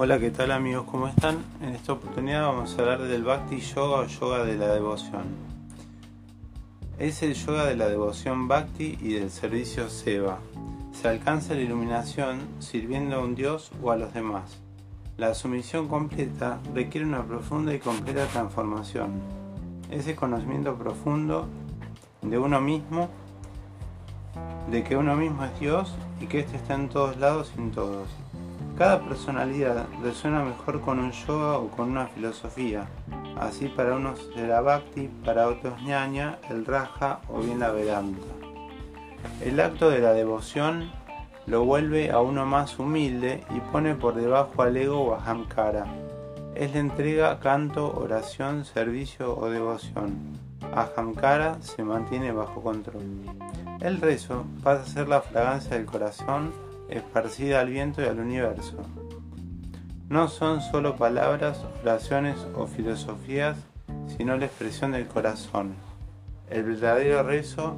Hola, ¿qué tal amigos? ¿Cómo están? En esta oportunidad vamos a hablar del Bhakti Yoga o Yoga de la Devoción. Es el yoga de la devoción Bhakti y del servicio Seva. Se alcanza la iluminación sirviendo a un Dios o a los demás. La sumisión completa requiere una profunda y completa transformación. Ese conocimiento profundo de uno mismo, de que uno mismo es Dios y que éste está en todos lados y en todos. Cada personalidad resuena mejor con un yoga o con una filosofía. Así para unos será bhakti, para otros ñaña, el raja o bien la vedanta. El acto de la devoción lo vuelve a uno más humilde y pone por debajo al ego o ahamkara. Es la entrega, canto, oración, servicio o devoción. Ahamkara se mantiene bajo control. El rezo pasa a ser la fragancia del corazón esparcida al viento y al universo. No son solo palabras, oraciones o filosofías, sino la expresión del corazón. El verdadero rezo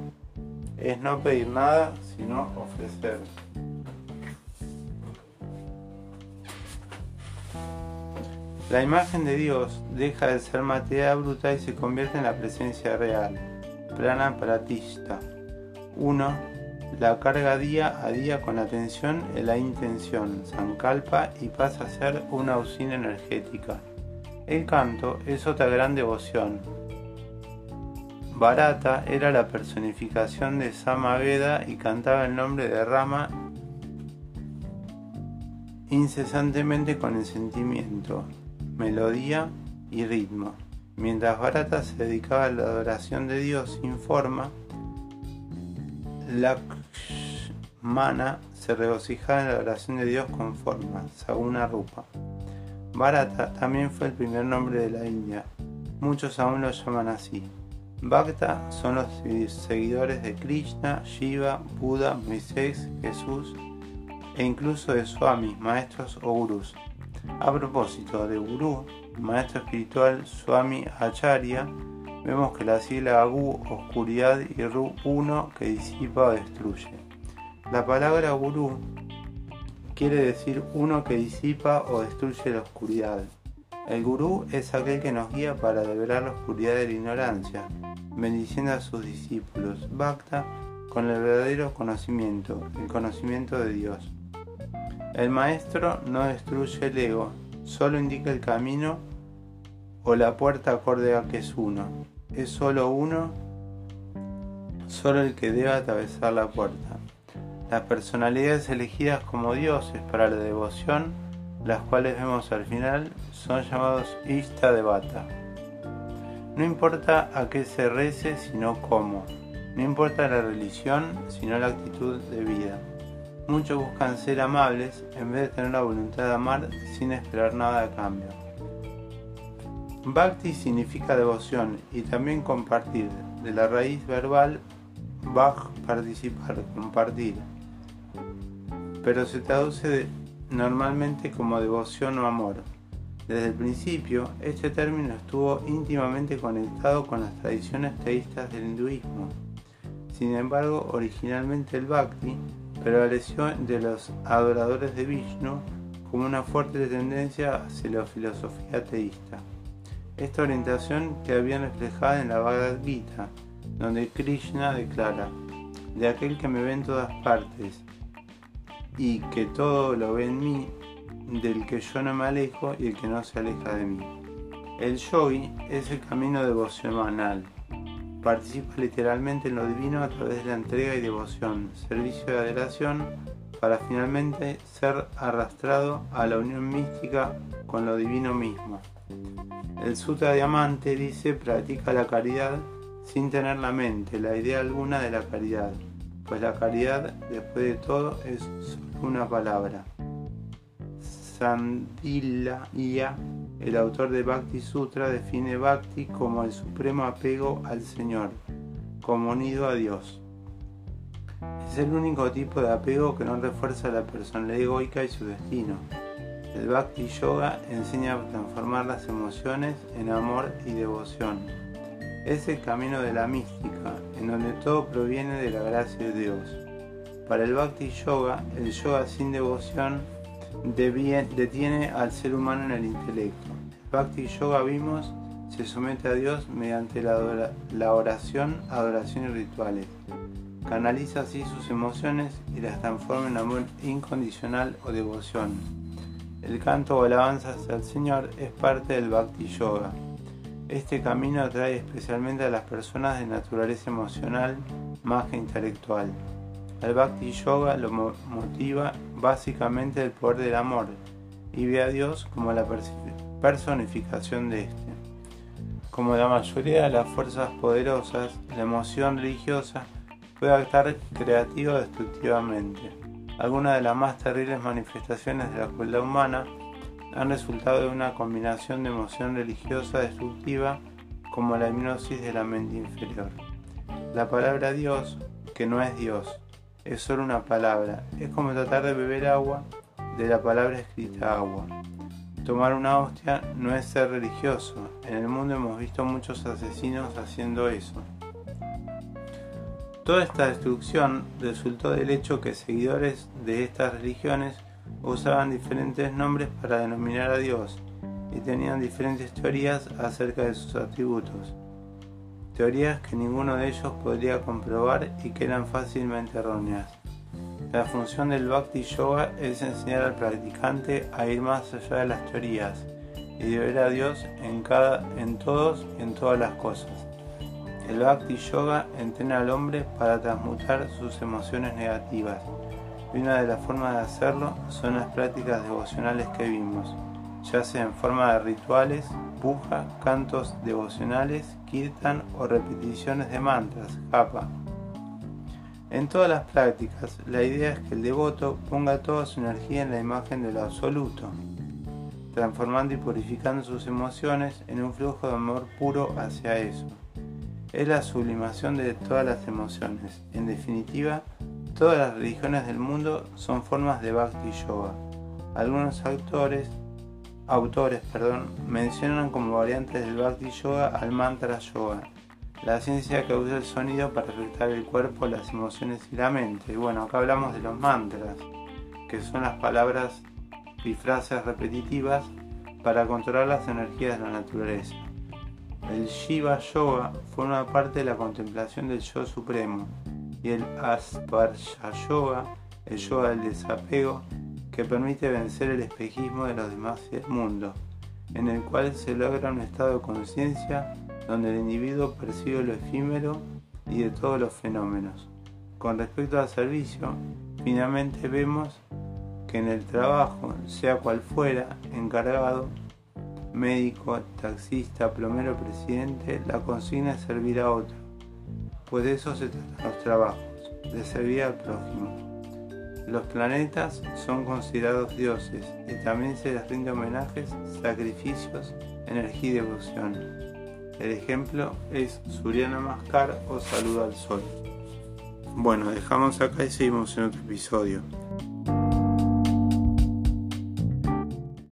es no pedir nada, sino ofrecer. La imagen de Dios deja de ser materia bruta y se convierte en la presencia real. Prana Pratista 1 la carga día a día con atención en la intención, Sankalpa, y pasa a ser una usina energética. El canto es otra gran devoción. Barata era la personificación de Samaveda y cantaba el nombre de Rama incesantemente con el sentimiento, melodía y ritmo. Mientras Barata se dedicaba a la adoración de Dios sin forma, Lakshmana se regocijaba en la oración de Dios con forma, Saguna Rupa. Bharata también fue el primer nombre de la India. Muchos aún lo llaman así. Bhakta son los seguidores de Krishna, Shiva, Buda, Moisés, Jesús e incluso de Swami, maestros o gurús. A propósito de gurú, maestro espiritual Swami Acharya, vemos que la sigla Gu, oscuridad, y Ru, uno, que disipa o destruye. La palabra Guru quiere decir uno que disipa o destruye la oscuridad. El gurú es aquel que nos guía para develar la oscuridad de la ignorancia, bendiciendo a sus discípulos. Bhakta con el verdadero conocimiento, el conocimiento de Dios. El maestro no destruye el ego, solo indica el camino o la puerta acorde a que es uno. Es solo uno, solo el que debe atravesar la puerta. Las personalidades elegidas como dioses para la devoción, las cuales vemos al final, son llamados Ishta Devata. No importa a qué se rece, sino cómo. No importa la religión, sino la actitud de vida. Muchos buscan ser amables en vez de tener la voluntad de amar sin esperar nada a cambio. Bhakti significa devoción y también compartir, de la raíz verbal Bhak, participar, compartir, pero se traduce normalmente como devoción o amor. Desde el principio, este término estuvo íntimamente conectado con las tradiciones teístas del hinduismo. Sin embargo, originalmente el Bhakti prevaleció de los adoradores de Vishnu como una fuerte tendencia hacia la filosofía teísta. Esta orientación queda bien reflejada en la Bhagavad Gita, donde Krishna declara, de aquel que me ve en todas partes y que todo lo ve en mí, del que yo no me alejo y el que no se aleja de mí. El yogi es el camino devocional. Participa literalmente en lo divino a través de la entrega y devoción, servicio de adoración, para finalmente ser arrastrado a la unión mística con lo divino mismo. El Sutra Diamante dice practica la caridad sin tener la mente, la idea alguna de la caridad, pues la caridad, después de todo, es una palabra. Sandilaya, el autor de Bhakti Sutra, define Bhakti como el supremo apego al Señor, como unido a Dios. Es el único tipo de apego que no refuerza la personalidad egoica y su destino el Bhakti Yoga enseña a transformar las emociones en amor y devoción. Es el camino de la mística, en donde todo proviene de la gracia de Dios. Para el Bhakti Yoga, el yoga sin devoción detiene al ser humano en el intelecto. El Bhakti Yoga vimos se somete a Dios mediante la oración, adoración y rituales. Canaliza así sus emociones y las transforma en amor incondicional o devoción. El canto o alabanza hacia el Señor es parte del Bhakti Yoga. Este camino atrae especialmente a las personas de naturaleza emocional más que intelectual. El Bhakti Yoga lo motiva básicamente el poder del amor y ve a Dios como la personificación de este. Como la mayoría de las fuerzas poderosas, la emoción religiosa puede actuar creativa o destructivamente. Algunas de las más terribles manifestaciones de la crueldad humana han resultado de una combinación de emoción religiosa destructiva como la hipnosis de la mente inferior. La palabra Dios, que no es Dios, es solo una palabra, es como tratar de beber agua de la palabra escrita agua. Tomar una hostia no es ser religioso. En el mundo hemos visto muchos asesinos haciendo eso. Toda esta destrucción resultó del hecho que seguidores de estas religiones usaban diferentes nombres para denominar a Dios y tenían diferentes teorías acerca de sus atributos. Teorías que ninguno de ellos podría comprobar y que eran fácilmente erróneas. La función del Bhakti Yoga es enseñar al practicante a ir más allá de las teorías y de ver a Dios en, cada, en todos y en todas las cosas. El Bhakti Yoga entrena al hombre para transmutar sus emociones negativas y una de las formas de hacerlo son las prácticas devocionales que vimos, ya sea en forma de rituales, puja, cantos devocionales, kirtan o repeticiones de mantras, japa. En todas las prácticas, la idea es que el devoto ponga toda su energía en la imagen del absoluto, transformando y purificando sus emociones en un flujo de amor puro hacia eso. Es la sublimación de todas las emociones. En definitiva, todas las religiones del mundo son formas de Bhakti Yoga. Algunos autores, autores perdón, mencionan como variantes del Bhakti Yoga al Mantra Yoga, la ciencia que usa el sonido para afectar el cuerpo, las emociones y la mente. Y bueno, acá hablamos de los mantras, que son las palabras y frases repetitivas para controlar las energías de la naturaleza. El Shiva Yoga forma parte de la contemplación del Yo Supremo y el Asparsha Yoga, el yoga del desapego, que permite vencer el espejismo de los demás del mundo, en el cual se logra un estado de conciencia donde el individuo percibe lo efímero y de todos los fenómenos. Con respecto al servicio, finalmente vemos que en el trabajo, sea cual fuera, encargado, médico, taxista, plomero, presidente, la consigna es servir a otro, pues de eso se tratan los trabajos, de servir al prójimo. Los planetas son considerados dioses y también se les rinde homenajes, sacrificios, energía y devoción. El ejemplo es Surya Namaskar o Saluda al Sol. Bueno, dejamos acá y seguimos en otro episodio.